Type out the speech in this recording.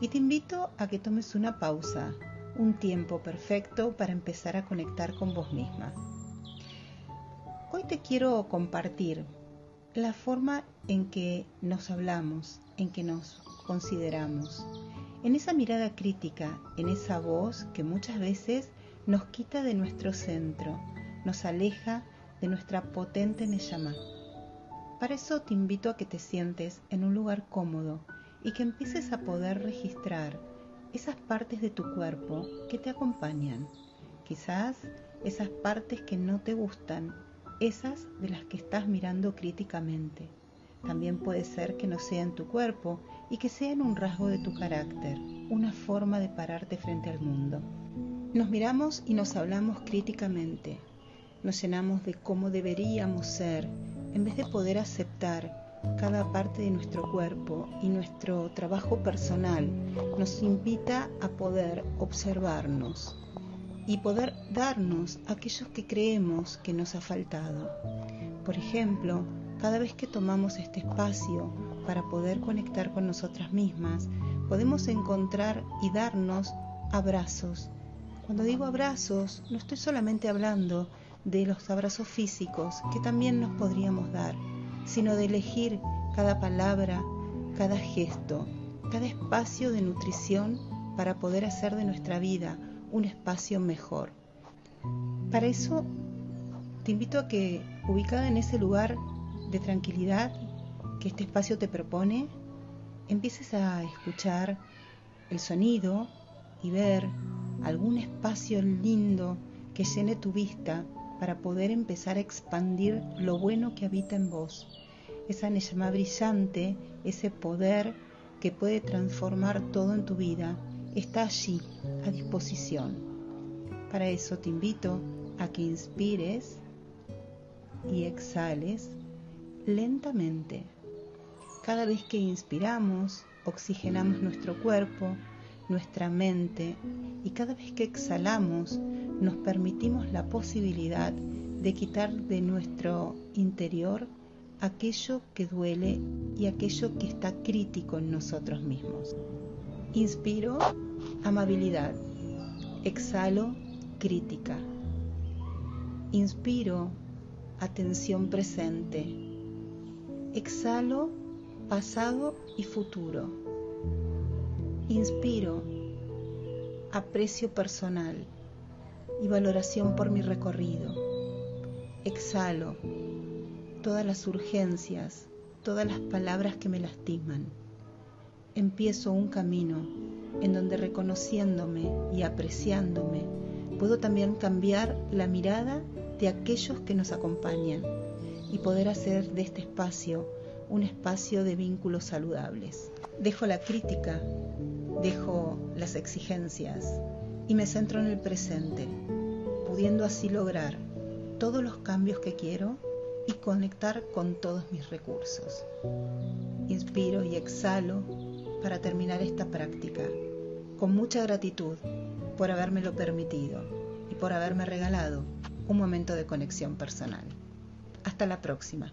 y te invito a que tomes una pausa, un tiempo perfecto para empezar a conectar con vos misma. Hoy te quiero compartir la forma en que nos hablamos, en que nos consideramos, en esa mirada crítica, en esa voz que muchas veces nos quita de nuestro centro, nos aleja de nuestra potente Neyamá. Para eso te invito a que te sientes en un lugar cómodo y que empieces a poder registrar esas partes de tu cuerpo que te acompañan. Quizás esas partes que no te gustan, esas de las que estás mirando críticamente. También puede ser que no sea en tu cuerpo y que sean un rasgo de tu carácter, una forma de pararte frente al mundo. Nos miramos y nos hablamos críticamente, nos llenamos de cómo deberíamos ser, en vez de poder aceptar cada parte de nuestro cuerpo y nuestro trabajo personal nos invita a poder observarnos y poder darnos aquellos que creemos que nos ha faltado. Por ejemplo, cada vez que tomamos este espacio para poder conectar con nosotras mismas, podemos encontrar y darnos abrazos. Cuando digo abrazos, no estoy solamente hablando de los abrazos físicos que también nos podríamos dar, sino de elegir cada palabra, cada gesto, cada espacio de nutrición para poder hacer de nuestra vida un espacio mejor. Para eso te invito a que, ubicada en ese lugar de tranquilidad que este espacio te propone, empieces a escuchar el sonido y ver algún espacio lindo que llene tu vista para poder empezar a expandir lo bueno que habita en vos. Esa Neyama brillante, ese poder que puede transformar todo en tu vida, está allí, a disposición. Para eso te invito a que inspires y exhales lentamente. Cada vez que inspiramos, oxigenamos nuestro cuerpo, nuestra mente y cada vez que exhalamos nos permitimos la posibilidad de quitar de nuestro interior aquello que duele y aquello que está crítico en nosotros mismos. Inspiro amabilidad, exhalo crítica, inspiro atención presente, Exhalo pasado y futuro. Inspiro aprecio personal y valoración por mi recorrido. Exhalo todas las urgencias, todas las palabras que me lastiman. Empiezo un camino en donde reconociéndome y apreciándome, puedo también cambiar la mirada de aquellos que nos acompañan y poder hacer de este espacio un espacio de vínculos saludables. Dejo la crítica, dejo las exigencias y me centro en el presente, pudiendo así lograr todos los cambios que quiero y conectar con todos mis recursos. Inspiro y exhalo para terminar esta práctica, con mucha gratitud por habérmelo permitido y por haberme regalado un momento de conexión personal. Hasta la próxima.